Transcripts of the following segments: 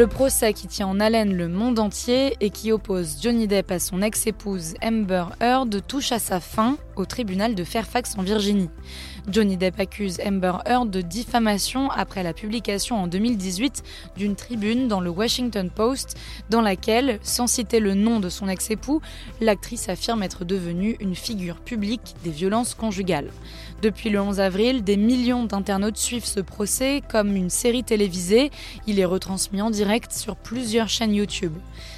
Le procès qui tient en haleine le monde entier et qui oppose Johnny Depp à son ex-épouse Amber Heard touche à sa fin au tribunal de Fairfax en Virginie. Johnny Depp accuse Amber Heard de diffamation après la publication en 2018 d'une tribune dans le Washington Post dans laquelle, sans citer le nom de son ex-époux, l'actrice affirme être devenue une figure publique des violences conjugales. Depuis le 11 avril, des millions d'internautes suivent ce procès comme une série télévisée. Il est retransmis en direct sur plusieurs chaînes YouTube.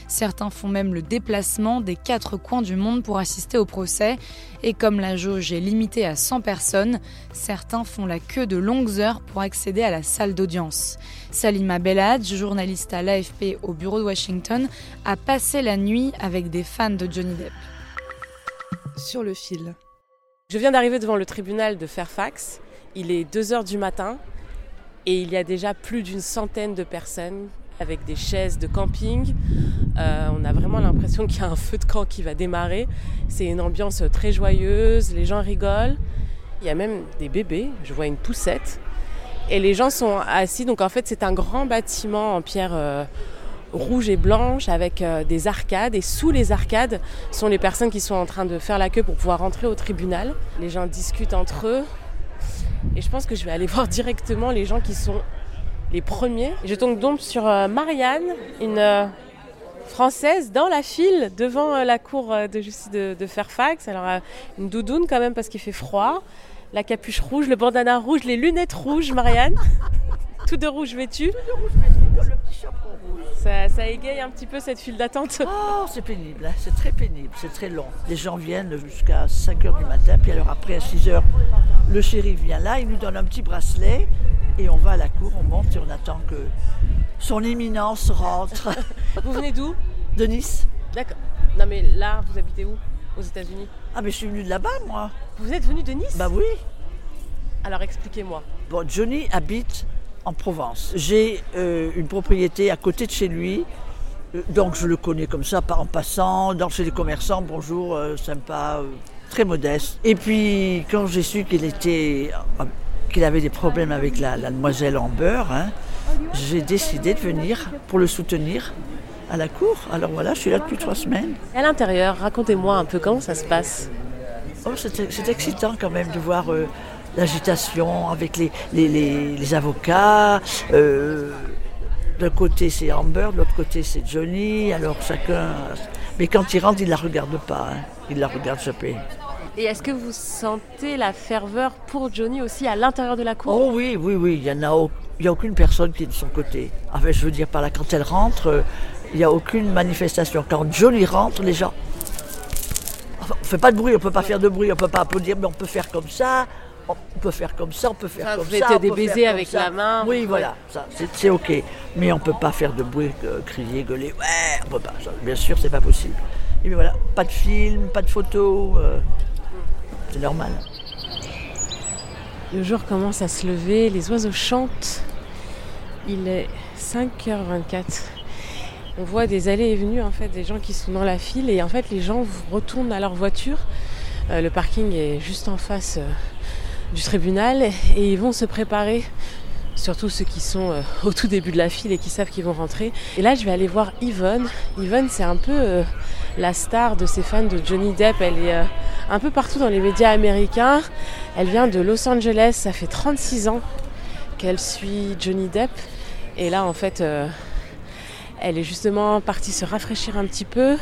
Certains font même le déplacement des quatre coins du monde pour assister au procès. Et comme la jauge est limitée à 100 personnes, certains font la queue de longues heures pour accéder à la salle d'audience. Salima Belhadj, journaliste à l'AFP au bureau de Washington, a passé la nuit avec des fans de Johnny Depp. Sur le fil. Je viens d'arriver devant le tribunal de Fairfax. Il est 2h du matin et il y a déjà plus d'une centaine de personnes avec des chaises de camping. Euh, on a vraiment l'impression qu'il y a un feu de camp qui va démarrer. C'est une ambiance très joyeuse, les gens rigolent. Il y a même des bébés, je vois une poussette. Et les gens sont assis, donc en fait c'est un grand bâtiment en pierre euh, rouge et blanche avec euh, des arcades. Et sous les arcades sont les personnes qui sont en train de faire la queue pour pouvoir rentrer au tribunal. Les gens discutent entre eux. Et je pense que je vais aller voir directement les gens qui sont les premiers. Je tombe donc sur euh, Marianne, une euh, française dans la file devant euh, la cour de justice de, de Fairfax. Alors une doudoune quand même parce qu'il fait froid. La capuche rouge, le bandana rouge, les lunettes rouges, Marianne. Tout de rouge vêtu. Ça, ça égaye un petit peu cette file d'attente. Oh, c'est pénible, hein, c'est très pénible, c'est très long. Les gens viennent jusqu'à 5 h du matin, puis alors après à 6 h, le shérif vient là, il nous donne un petit bracelet et on va à la cour, on monte et on attend que son éminence rentre Vous venez d'où de Nice. D'accord. Non mais là, vous habitez où Aux États-Unis Ah mais je suis venue de là-bas moi. Vous êtes venu de Nice Bah oui. Alors expliquez-moi. Bon, Johnny habite en Provence. J'ai euh, une propriété à côté de chez lui. Euh, Donc je le connais comme ça, en passant, dans chez les commerçants, bonjour, euh, sympa, très modeste. Et puis quand j'ai su qu'il était, qu'il avait des problèmes avec la, la demoiselle Amber, hein, j'ai décidé de venir pour le soutenir à la cour. Alors voilà, je suis là depuis trois semaines. À l'intérieur, racontez-moi un peu comment ça se passe. Oh, c'est excitant quand même de voir euh, l'agitation avec les, les, les- les avocats. euh, D'un côté c'est Amber, de l'autre côté c'est Johnny. Alors chacun. Mais quand il rentre, il ne la regarde pas. hein. Il la regarde chapper. Et est-ce que vous sentez la ferveur pour Johnny aussi à l'intérieur de la cour Oh oui, oui, oui. Il n'y a, au- il y a aucune personne qui est de son côté. Enfin, je veux dire par là, quand elle rentre, euh, il n'y a aucune manifestation. Quand Johnny rentre, les gens. Enfin, on ne fait pas de bruit, on ne peut pas faire de bruit, on ne peut pas applaudir, mais on peut faire comme ça. On peut faire comme ça, on peut faire Enfin, comme vous ça. on des peut baisers avec ça. la main, Oui, ouais. voilà, ça, c'est c'est ok. Mais on ne peut pas faire de bruit, euh, crier, gueuler. Ouais, on peut pas. ça, bien sûr, c'est pas possible. Et puis voilà, pas de film, pas de photos. euh, normal. Le jour commence à se lever, les oiseaux chantent. Il est 5h24. On voit des allées et venues en fait des gens qui sont dans la file et en fait les gens retournent à leur voiture. Euh, le parking est juste en face euh, du tribunal et ils vont se préparer. Surtout ceux qui sont euh, au tout début de la file et qui savent qu'ils vont rentrer. Et là, je vais aller voir Yvonne. Yvonne, c'est un peu euh, la star de ces fans de Johnny Depp. Elle est euh, un peu partout dans les médias américains. Elle vient de Los Angeles. Ça fait 36 ans qu'elle suit Johnny Depp. Et là, en fait, elle est justement partie se rafraîchir un petit peu.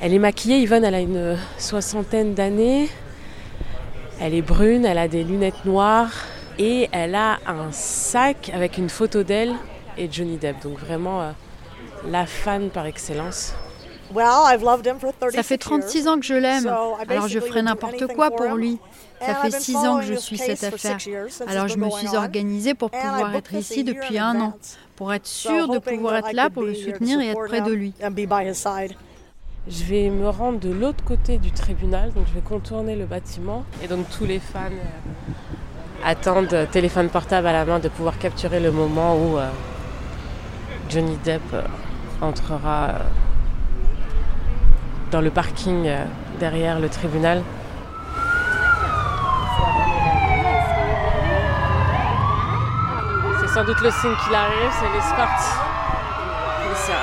Elle est maquillée. Yvonne, elle a une soixantaine d'années. Elle est brune, elle a des lunettes noires et elle a un sac avec une photo d'elle et Johnny Depp. Donc vraiment, euh, la fan par excellence. Ça fait 36 ans que je l'aime, alors je ferai n'importe quoi pour lui. Ça fait 6 ans que je suis cette affaire, alors je me suis organisée pour pouvoir être ici depuis un an, pour être sûre de pouvoir être là pour le soutenir et être près de lui. Je vais me rendre de l'autre côté du tribunal, donc je vais contourner le bâtiment. Et donc tous les fans euh, euh, téléphone portable à la main, de pouvoir capturer le moment où euh, Johnny Depp entrera dans le parking derrière le tribunal. C'est sans doute le signe qu'il arrive, c'est l'escorte. Ouais.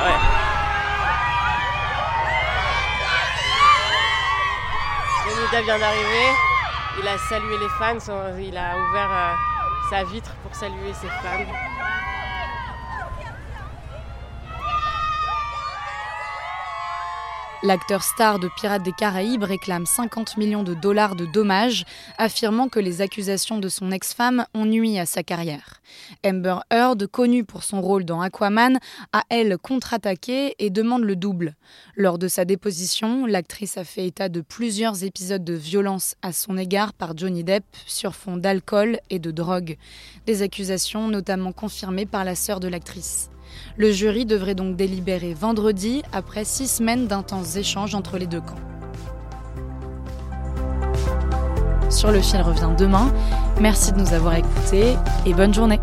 Johnny vient d'arriver. Il a salué les fans, il a ouvert euh, sa vitre pour saluer ses fans. L'acteur star de Pirates des Caraïbes réclame 50 millions de dollars de dommages, affirmant que les accusations de son ex-femme ont nui à sa carrière. Amber Heard, connue pour son rôle dans Aquaman, a elle contre-attaqué et demande le double. Lors de sa déposition, l'actrice a fait état de plusieurs épisodes de violence à son égard par Johnny Depp sur fond d'alcool et de drogue. Des accusations notamment confirmées par la sœur de l'actrice. Le jury devrait donc délibérer vendredi après six semaines d'intenses échanges entre les deux camps. Sur le fil revient demain. Merci de nous avoir écoutés et bonne journée.